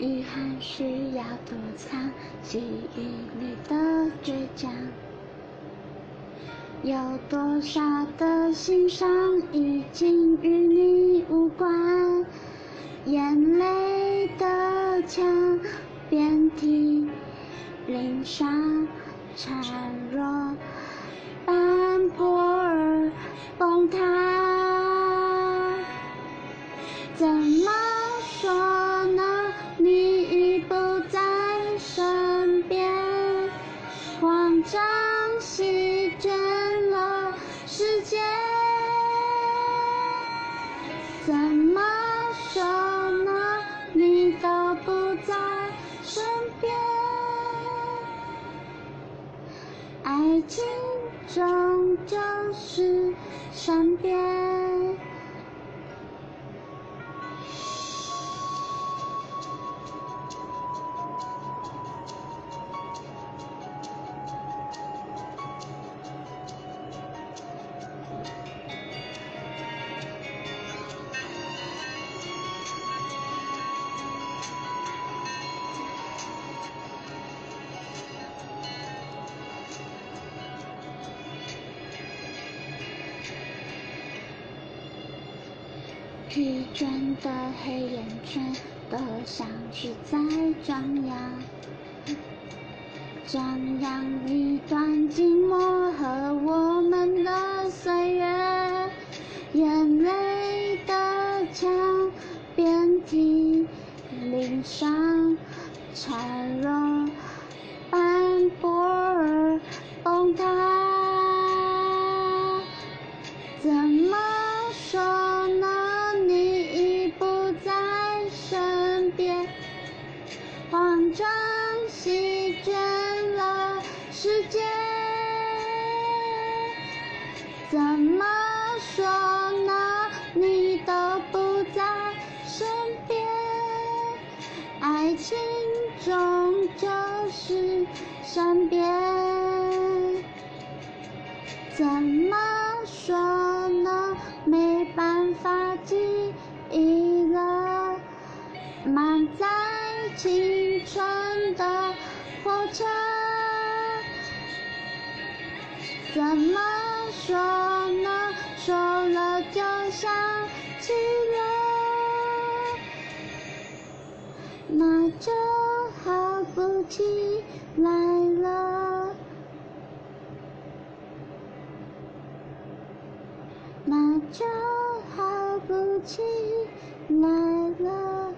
遗憾需要躲藏，记忆里的倔强。有多少的心伤已经与你无关？眼泪的墙，遍体鳞伤，孱弱，斑驳而崩塌。怎么慌张席卷了世界。怎么说呢？你都不在身边，爱情终究是善变。疲倦的黑眼圈都像是在张扬，张扬一段寂寞和我们的岁月。眼泪的墙，遍体鳞伤，孱弱，斑驳而崩塌。慌张席卷了世界。怎么说呢？你都不在身边，爱情终究是善变。怎么说呢？没办法记忆了，满载青春的火车。怎么说呢？说了就想起了，那就好不起来了。那就好不起来了。